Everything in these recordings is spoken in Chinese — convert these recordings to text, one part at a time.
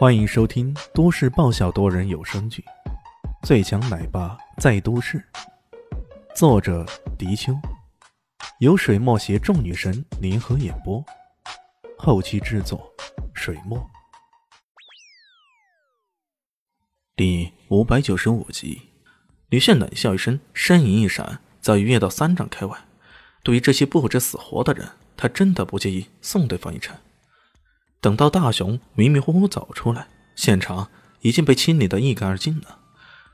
欢迎收听都市爆笑多人有声剧《最强奶爸在都市》，作者：迪秋，由水墨携众女神联合演播，后期制作：水墨。第五百九十五集，李炫冷笑一声，身影一闪，早已跃到三丈开外。对于这些不知死活的人，他真的不介意送对方一程。等到大雄迷迷糊糊走出来，现场已经被清理得一干二净了。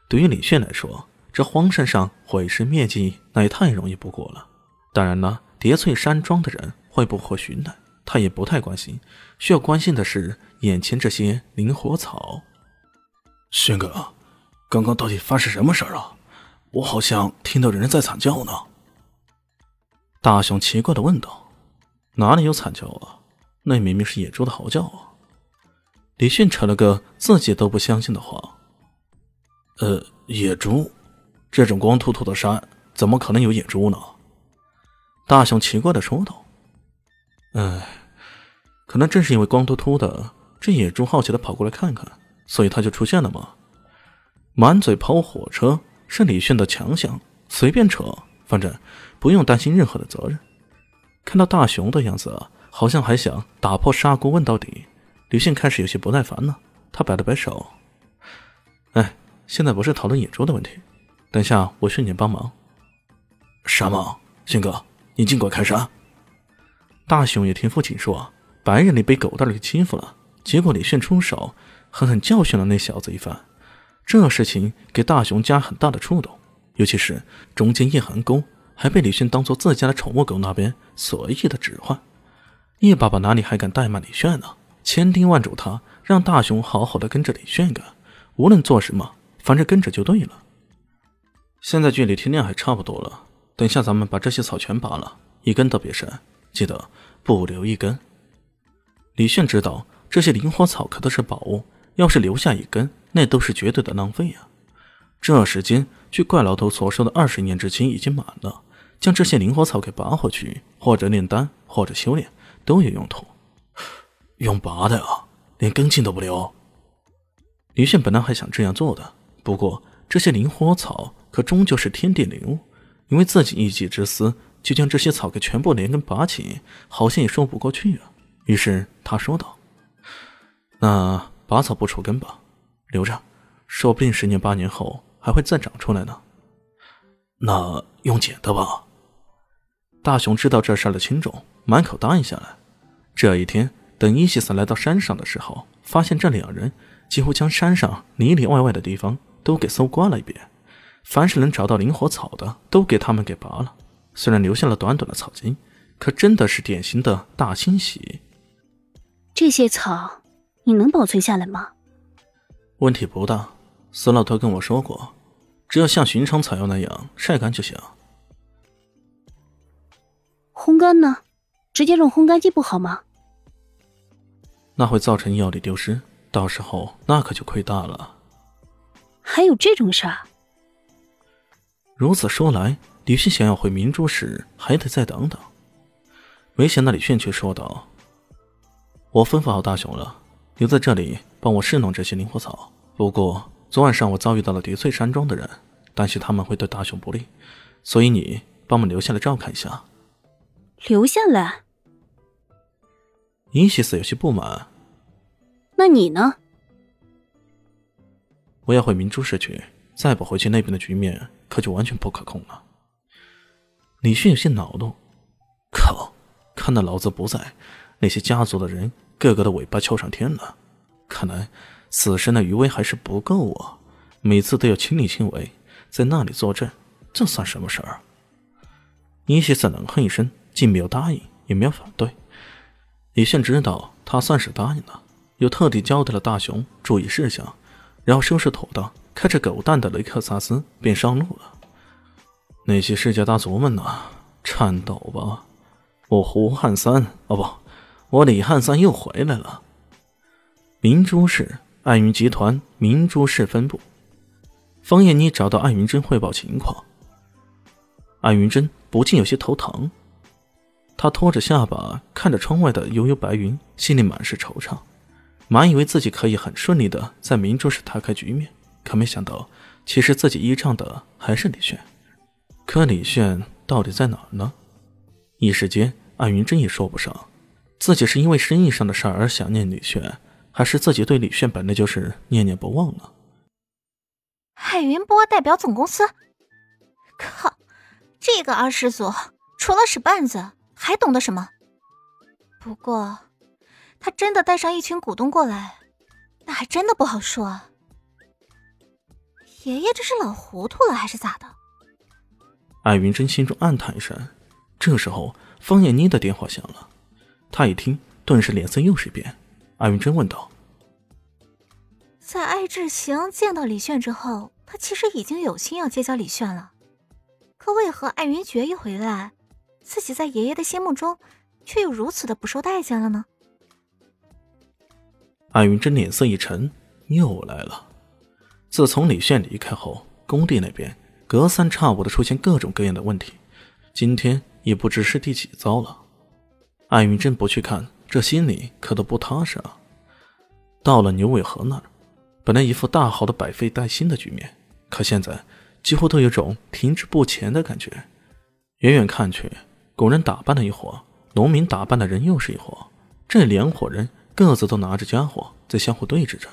对于李炫来说，这荒山上毁尸灭迹那也太容易不过了。当然了，叠翠山庄的人会不会寻来，他也不太关心。需要关心的是眼前这些灵火草。轩哥，刚刚到底发生什么事儿了？我好像听到人在惨叫呢。大雄奇怪的问道：“哪里有惨叫啊？”那明明是野猪的嚎叫啊！李迅扯了个自己都不相信的话：“呃，野猪？这种光秃秃的山，怎么可能有野猪呢？”大雄奇怪的说道：“哎，可能正是因为光秃秃的，这野猪好奇的跑过来看看，所以它就出现了嘛。满嘴跑火车是李迅的强项，随便扯，反正不用担心任何的责任。”看到大雄的样子。好像还想打破砂锅问到底，吕迅开始有些不耐烦了。他摆了摆手：“哎，现在不是讨论野猪的问题，等下我需你帮忙。”“啥忙？迅哥，你尽管开杀。”大雄也听父亲说，白日里被狗蛋给欺负了，结果李迅出手，狠狠教训了那小子一番。这事情给大雄家很大的触动，尤其是中间叶寒宫还被李迅当做自家的宠物狗那边随意的指唤。叶爸爸哪里还敢怠慢李炫呢？千叮万嘱他，让大雄好好的跟着李炫干，无论做什么，反正跟着就对了。现在距离天亮还差不多了，等下咱们把这些草全拔了，一根都别剩，记得不留一根。李炫知道这些灵火草可都是宝物，要是留下一根，那都是绝对的浪费啊。这时间，据怪老头所说的二十年之期已经满了，将这些灵火草给拔回去，或者炼丹，或者修炼。都有用途，用拔的啊，连根茎都不留。李炫本来还想这样做的，不过这些灵火草可终究是天地灵物，因为自己一己之私就将这些草给全部连根拔起，好像也说不过去啊。于是他说道：“那拔草不除根吧，留着，说不定十年八年后还会再长出来呢。”那用剪的吧。大雄知道这事的轻重，满口答应下来。这一天，等伊西斯来到山上的时候，发现这两人几乎将山上里里外外的地方都给搜刮了一遍，凡是能找到灵火草的，都给他们给拔了。虽然留下了短短的草茎，可真的是典型的大清洗。这些草，你能保存下来吗？问题不大，死老头跟我说过，只要像寻常草药那样晒干就行。烘干呢？直接用烘干机不好吗？那会造成药力丢失，到时候那可就亏大了。还有这种事儿？如此说来，李迅想要回明珠时，还得再等等。没想到李迅却说道：“我吩咐好大雄了，留在这里帮我侍弄这些灵火草。不过昨晚上我遭遇到了叠翠山庄的人，担心他们会对大雄不利，所以你帮忙留下来照看一下。”留下来，伊西斯有些不满。那你呢？我要回明珠市去，再不回去，那边的局面可就完全不可控了。李迅有些恼怒，靠！看到老子不在，那些家族的人个个的尾巴翘上天了。看来死神的余威还是不够啊！每次都要亲力亲为，在那里坐镇，这算什么事儿？伊西斯冷哼一声。既没有答应，也没有反对。李现知道他算是答应了，又特地交代了大雄注意事项，然后收拾妥当，开着狗蛋的雷克萨斯便上路了。那些世家大族们呐，颤抖吧！我胡汉三，哦不，我李汉三又回来了。明珠市爱云集团明珠市分部，方艳妮找到艾云珍汇报情况。艾云珍不禁有些头疼。他托着下巴看着窗外的悠悠白云，心里满是惆怅。满以为自己可以很顺利的在明珠市抬开局面，可没想到，其实自己依仗的还是李炫。可李炫到底在哪儿呢？一时间，艾云真也说不上，自己是因为生意上的事儿而想念李炫，还是自己对李炫本来就是念念不忘呢？海云波代表总公司，靠，这个二世祖除了使绊子，还懂得什么？不过，他真的带上一群股东过来，那还真的不好说啊。爷爷这是老糊涂了还是咋的？艾云真心中暗叹一声。这时候，方艳妮的电话响了，她一听，顿时脸色又是一变。艾云真问道：“在艾志行见到李炫之后，他其实已经有心要结交李炫了，可为何艾云珏一回来，自己在爷爷的心目中？”却又如此的不受待见了呢？艾云珍脸色一沉，又来了。自从李炫离开后，工地那边隔三差五的出现各种各样的问题，今天也不知是第几遭了。艾云珍不去看，这心里可都不踏实啊。到了牛尾河那儿，本来一副大好的百废待兴的局面，可现在几乎都有种停滞不前的感觉。远远看去，工人打扮了一伙。农民打扮的人又是一伙，这两伙人各自都拿着家伙在相互对峙着。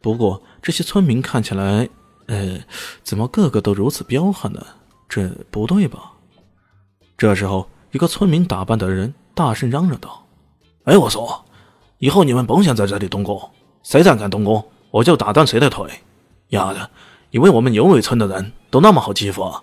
不过这些村民看起来，呃，怎么个个都如此彪悍呢？这不对吧？这时候，一个村民打扮的人大声嚷嚷道：“哎，我说，以后你们甭想在这里动工，谁再敢动工，我就打断谁的腿！丫的，以为我们牛尾村的人都那么好欺负啊？”